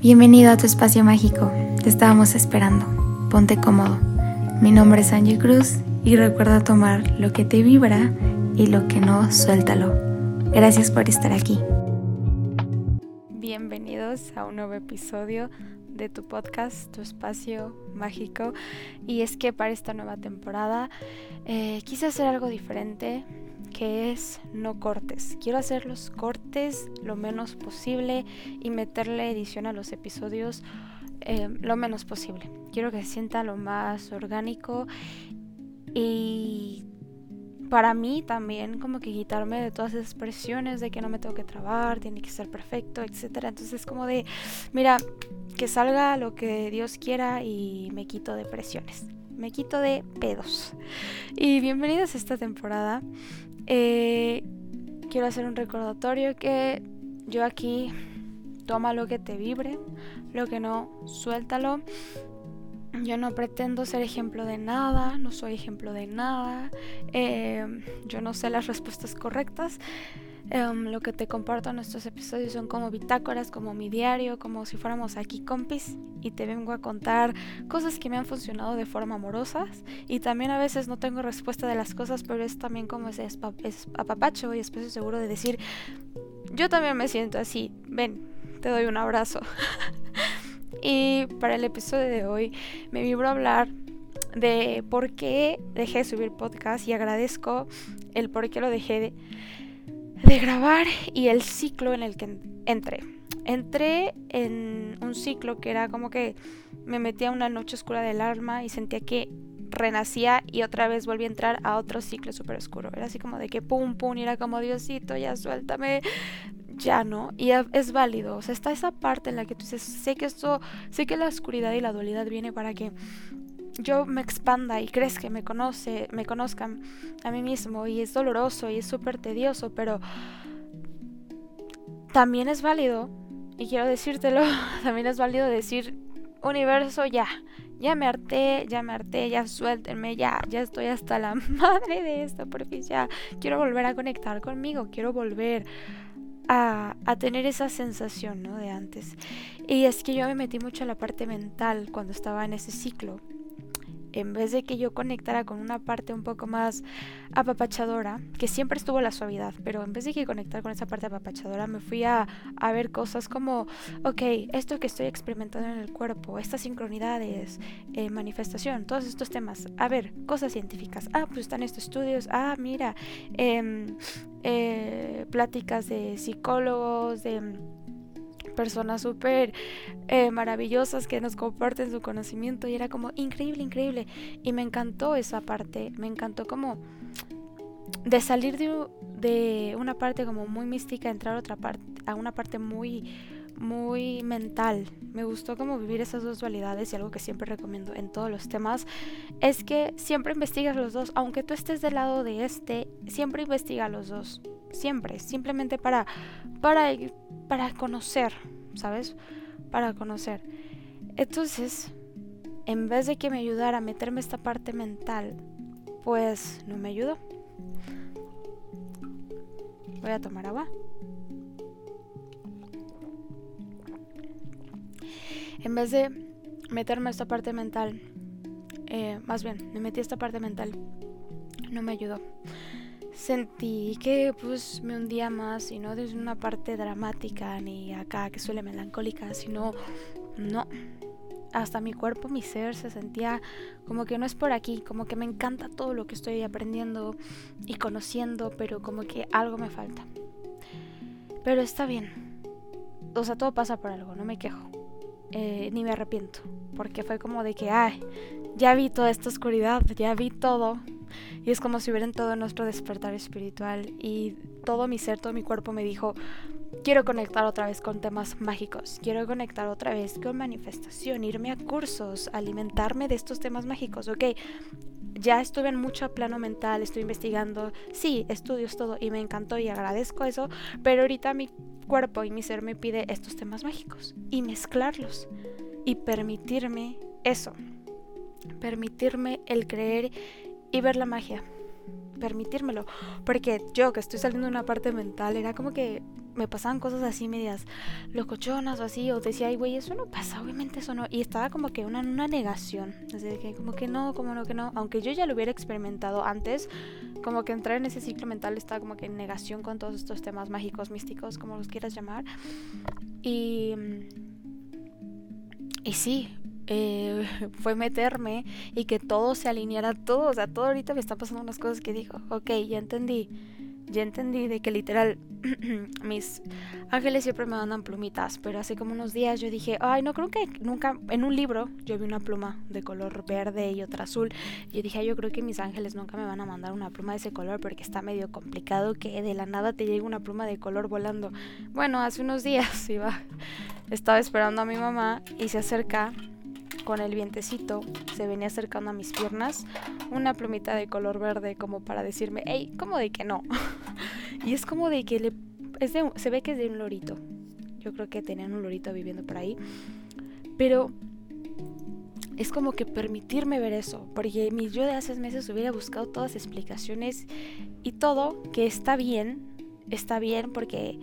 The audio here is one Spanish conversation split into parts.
Bienvenido a tu espacio mágico. Te estábamos esperando. Ponte cómodo. Mi nombre es Angie Cruz y recuerda tomar lo que te vibra y lo que no, suéltalo. Gracias por estar aquí. Bienvenidos a un nuevo episodio de tu podcast, tu espacio mágico. Y es que para esta nueva temporada eh, quise hacer algo diferente que es no cortes. Quiero hacer los cortes lo menos posible y meterle edición a los episodios eh, lo menos posible. Quiero que se sienta lo más orgánico y para mí también como que quitarme de todas esas presiones de que no me tengo que trabar, tiene que ser perfecto, etcétera. Entonces como de, mira, que salga lo que Dios quiera y me quito de presiones. Me quito de pedos. Y bienvenidos a esta temporada. Eh, quiero hacer un recordatorio que yo aquí toma lo que te vibre, lo que no, suéltalo. Yo no pretendo ser ejemplo de nada, no soy ejemplo de nada, eh, yo no sé las respuestas correctas. Em, lo que te comparto en estos episodios son como bitácoras, como mi diario, como si fuéramos aquí compis y te vengo a contar cosas que me han funcionado de forma amorosa y también a veces no tengo respuesta de las cosas, pero es también como ese apapacho y espacio seguro de decir, yo también me siento así, ven, te doy un abrazo. y para el episodio de hoy me vibro a hablar de por qué dejé de subir podcast y agradezco el por qué lo dejé de grabar y el ciclo en el que entré. Entré en un ciclo que era como que me metía una noche oscura del alma y sentía que renacía y otra vez volví a entrar a otro ciclo súper oscuro. Era así como de que pum, pum, era como Diosito, ya suéltame, ya no. Y es válido, o sea, está esa parte en la que tú dices, sé que esto, sé que la oscuridad y la dualidad viene para que yo me expanda y que me conoce, me conozcan a mí mismo y es doloroso y es súper tedioso, pero también es válido, y quiero decírtelo, también es válido decir, universo, ya, ya me harté, ya me harté, ya suéltenme, ya, ya estoy hasta la madre de esto, porque ya quiero volver a conectar conmigo, quiero volver a, a, tener esa sensación ¿no? de antes. Y es que yo me metí mucho a la parte mental cuando estaba en ese ciclo en vez de que yo conectara con una parte un poco más apapachadora, que siempre estuvo la suavidad, pero en vez de que conectar con esa parte apapachadora, me fui a, ver cosas como, ok, esto que estoy experimentando en el cuerpo, estas sincronidades, eh, manifestación, todos estos temas, a ver, cosas científicas, ah, pues están estos estudios, ah, mira, em, eh, pláticas de psicólogos, de personas súper eh, maravillosas que nos comparten su conocimiento y era como increíble, increíble. Y me encantó esa parte, me encantó como de salir de, de una parte como muy mística, entrar a otra parte, a una parte muy muy mental. Me gustó como vivir esas dos dualidades y algo que siempre recomiendo en todos los temas es que siempre investigas los dos, aunque tú estés del lado de este, siempre investiga los dos, siempre, simplemente para para para conocer, ¿sabes? Para conocer. Entonces, en vez de que me ayudara a meterme esta parte mental, pues no me ayudó. Voy a tomar agua. En vez de meterme esta parte mental, eh, más bien, me metí a esta parte mental, no me ayudó. Sentí que pues me hundía más y no desde una parte dramática ni acá que suele melancólica, sino no. Hasta mi cuerpo, mi ser se sentía como que no es por aquí, como que me encanta todo lo que estoy aprendiendo y conociendo, pero como que algo me falta. Pero está bien. O sea, todo pasa por algo, no me quejo. Eh, ni me arrepiento, porque fue como de que, ay, ya vi toda esta oscuridad, ya vi todo, y es como si hubieran todo nuestro despertar espiritual y todo mi ser, todo mi cuerpo me dijo, quiero conectar otra vez con temas mágicos, quiero conectar otra vez con manifestación, irme a cursos, alimentarme de estos temas mágicos, ok. Ya estuve en mucho plano mental, estoy investigando, sí, estudios todo y me encantó y agradezco eso, pero ahorita mi cuerpo y mi ser me pide estos temas mágicos y mezclarlos y permitirme eso, permitirme el creer y ver la magia, permitírmelo, porque yo que estoy saliendo de una parte mental era como que me pasaban cosas así medias locochonas o así, o decía, ay, güey, eso no pasa, obviamente eso no. Y estaba como que una, una negación, así que como que no, como no, que no. Aunque yo ya lo hubiera experimentado antes, como que entrar en ese ciclo mental estaba como que en negación con todos estos temas mágicos, místicos, como los quieras llamar. Y. Y sí, eh, fue meterme y que todo se alineara todo. O sea, todo ahorita me está pasando unas cosas que digo, ok, ya entendí. Ya entendí de que literal mis ángeles siempre me mandan plumitas, pero hace como unos días yo dije, ay, no creo que nunca, en un libro yo vi una pluma de color verde y otra azul. Yo dije, yo creo que mis ángeles nunca me van a mandar una pluma de ese color porque está medio complicado que de la nada te llegue una pluma de color volando. Bueno, hace unos días iba, estaba esperando a mi mamá y se acerca con el vientecito se venía acercando a mis piernas una plumita de color verde como para decirme, hey, ¿cómo de que no? y es como de que le, es de, se ve que es de un lorito. Yo creo que tenían un lorito viviendo por ahí. Pero es como que permitirme ver eso, porque mi yo de hace meses hubiera buscado todas las explicaciones y todo que está bien, está bien porque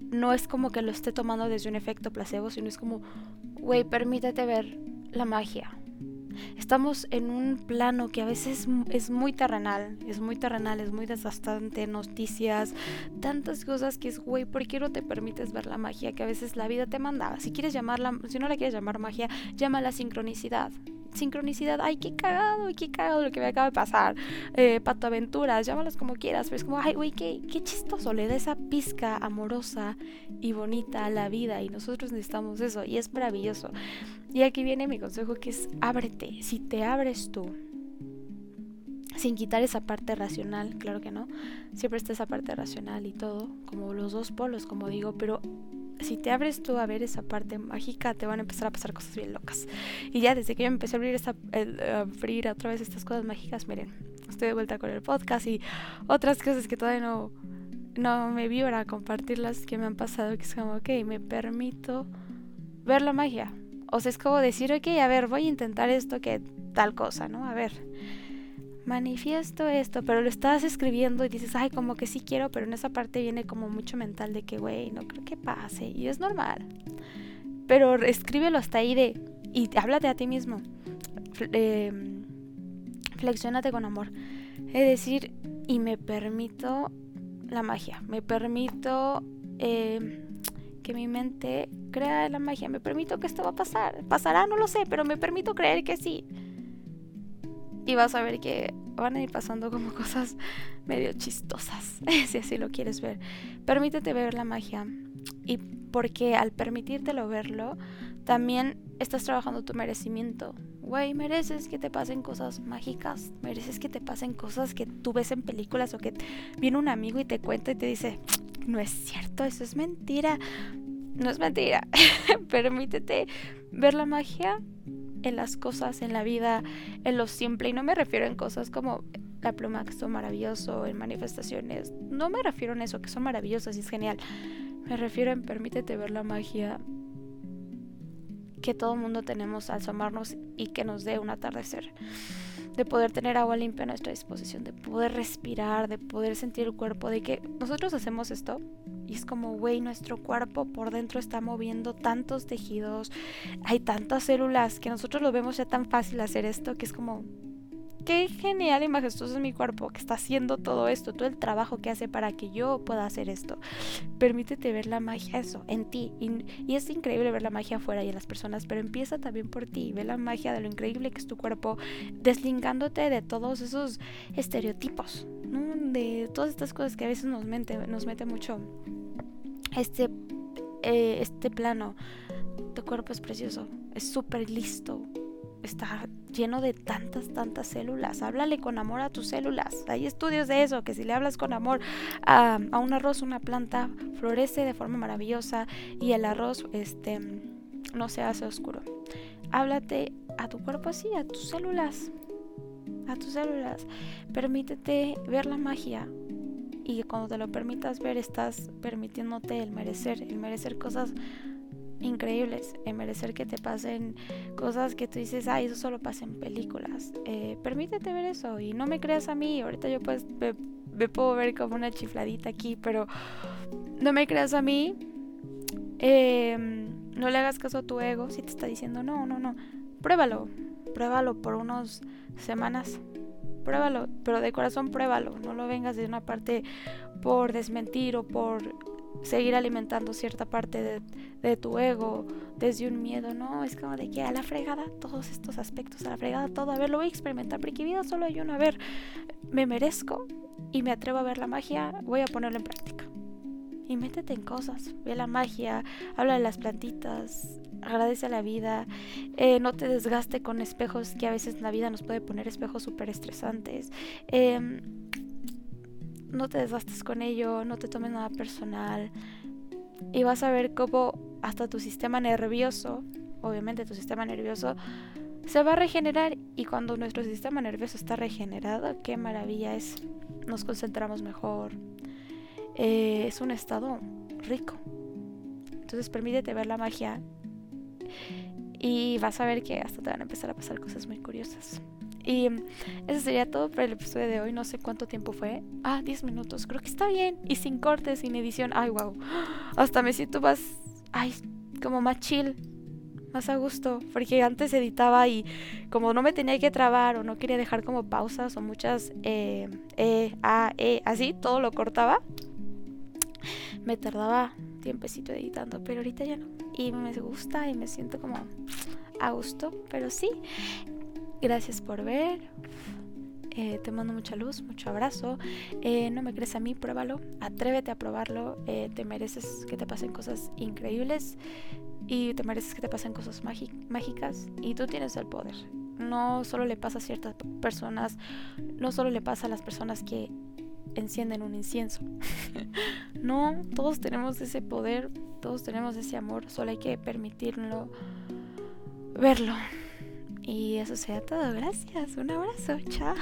no es como que lo esté tomando desde un efecto placebo, sino es como, güey, permítete ver la magia. Estamos en un plano que a veces es muy terrenal, es muy terrenal, es muy desgastante, noticias, tantas cosas que es, güey, ¿por qué no te permites ver la magia que a veces la vida te manda? Si quieres llamarla, si no la quieres llamar magia, llámala sincronicidad sincronicidad, ay, qué cagado, qué cagado lo que me acaba de pasar. Eh, pato aventuras, llámalas como quieras, pero es como, ay, güey, qué, qué chistoso, le da esa pizca amorosa y bonita a la vida y nosotros necesitamos eso y es maravilloso. Y aquí viene mi consejo que es ábrete, si te abres tú, sin quitar esa parte racional, claro que no, siempre está esa parte racional y todo, como los dos polos, como digo, pero si te abres tú a ver esa parte mágica, te van a empezar a pasar cosas bien locas. Y ya desde que yo empecé a abrir, esa, a abrir otra vez estas cosas mágicas, miren, estoy de vuelta con el podcast y otras cosas que todavía no, no me vibra compartirlas que me han pasado, que es como, ok, me permito ver la magia. O sea, es como decir, ok, a ver, voy a intentar esto que tal cosa, ¿no? A ver manifiesto esto, pero lo estás escribiendo y dices, ay, como que sí quiero, pero en esa parte viene como mucho mental de que, güey, no creo que pase. Y es normal. Pero escríbelo hasta ahí de, y háblate a ti mismo. Eh, flexiónate con amor. Es decir, y me permito la magia, me permito em, que mi mente crea la magia, me permito que esto va a pasar. Pasará, no lo sé, pero me permito creer que sí y vas a ver que van a ir pasando como cosas medio chistosas, si así lo quieres ver. Permítete ver la magia y porque al permitírtelo verlo, también estás trabajando tu merecimiento. Güey, mereces que te pasen cosas mágicas, mereces que te pasen cosas que tú ves en películas o que viene un amigo y te cuenta y te dice, no es cierto, eso es mentira. No es mentira. Permítete ver la magia en las cosas, en la vida, en lo simple. Y no me refiero en cosas como la pluma que son maravilloso, en manifestaciones. No me refiero en eso, que son maravillosas y es genial. Me refiero en permítete ver la magia que todo mundo tenemos al asomarnos y que nos dé un atardecer. De poder tener agua limpia a nuestra disposición, de poder respirar, de poder sentir el cuerpo, de que nosotros hacemos esto y es como, güey, nuestro cuerpo por dentro está moviendo tantos tejidos, hay tantas células que nosotros lo vemos ya tan fácil hacer esto que es como, qué genial y majestuoso es mi cuerpo que está haciendo todo esto, todo el trabajo que hace para que yo pueda hacer esto. Permítete ver la magia, eso, en ti. Y, es increíble ver la magia afuera y en las personas, pero empieza también por ti. Ve la magia de lo increíble que es tu cuerpo, deslingándote de todos esos estereotipos, de todas estas cosas que a veces nos mete, nos mete mucho este, eh, este plano. Tu cuerpo es precioso, es súper listo, está lleno de tantas, tantas células. Háblale con amor a tus células. Hay estudios de eso, que si le hablas con amor a, a, un arroz, una planta florece de forma maravillosa y el arroz este, no se hace oscuro. Háblate a tu cuerpo así, a tus células. A tus células. Permítete ver la magia, y cuando te lo permitas ver estás permitiéndote el merecer, el merecer cosas increíbles, el merecer que te pasen cosas que tú dices, ay, eso solo pasa en películas. Eh, permítete ver eso y no me creas a mí, ahorita yo pues me puedo ver como una chifladita aquí, pero no me creas a mí. Em, no le hagas caso a tu ego si te está diciendo no, no, no. Pruébalo, pruébalo por unas semanas. Pruébalo, pero de corazón pruébalo. No lo vengas de una parte por desmentir o por seguir alimentando cierta parte de, tu ego desde un miedo, ¿no? Es como de que a la fregada todos estos aspectos, a la fregada todo, a ver, lo voy a experimentar, porque vida solo hay uno, a ver, me merezco y me atrevo a ver la magia, voy a ponerlo en práctica. Y métete en cosas, ve la magia, habla de las plantitas, agradece a la vida, eh, no te desgaste con espejos que a veces la vida nos puede poner espejos súper estresantes. Em, no te desgastes con ello, no te tomes nada personal. Y vas a ver cómo hasta tu sistema nervioso, obviamente tu sistema nervioso, se va a regenerar. Y cuando nuestro sistema nervioso está regenerado, qué maravilla es. Nos concentramos mejor. Eh, es un estado rico. Entonces permítete ver la magia. Y vas a ver que hasta te van a empezar a pasar cosas muy curiosas. Y eso sería todo para el episodio de hoy. No sé cuánto tiempo fue. Ah, 10 minutos. Creo que está bien. Y sin cortes, sin edición. Ay, wow. Hasta me siento más. Ay, como más chill. Más a gusto. Porque antes editaba y como no me tenía que trabar o no quería dejar como pausas o muchas a, e, así, todo lo cortaba. Me tardaba tiempecito editando, pero ahorita ya no. Y me gusta y me siento como a gusto, pero sí. Gracias por ver. Eh, te mando mucha luz, mucho abrazo. Eh, no me crees a mí, pruébalo. Atrévete a probarlo. Eh, te mereces que te pasen cosas increíbles y te mereces que te pasen cosas mágicas y tú tienes el poder. No solo le pasa a ciertas personas, no solo le pasa a las personas que encienden un incienso. no, todos tenemos ese poder, todos tenemos ese amor, solo hay que permitirlo verlo. Y eso sea todo. Gracias. Un abrazo. Chao.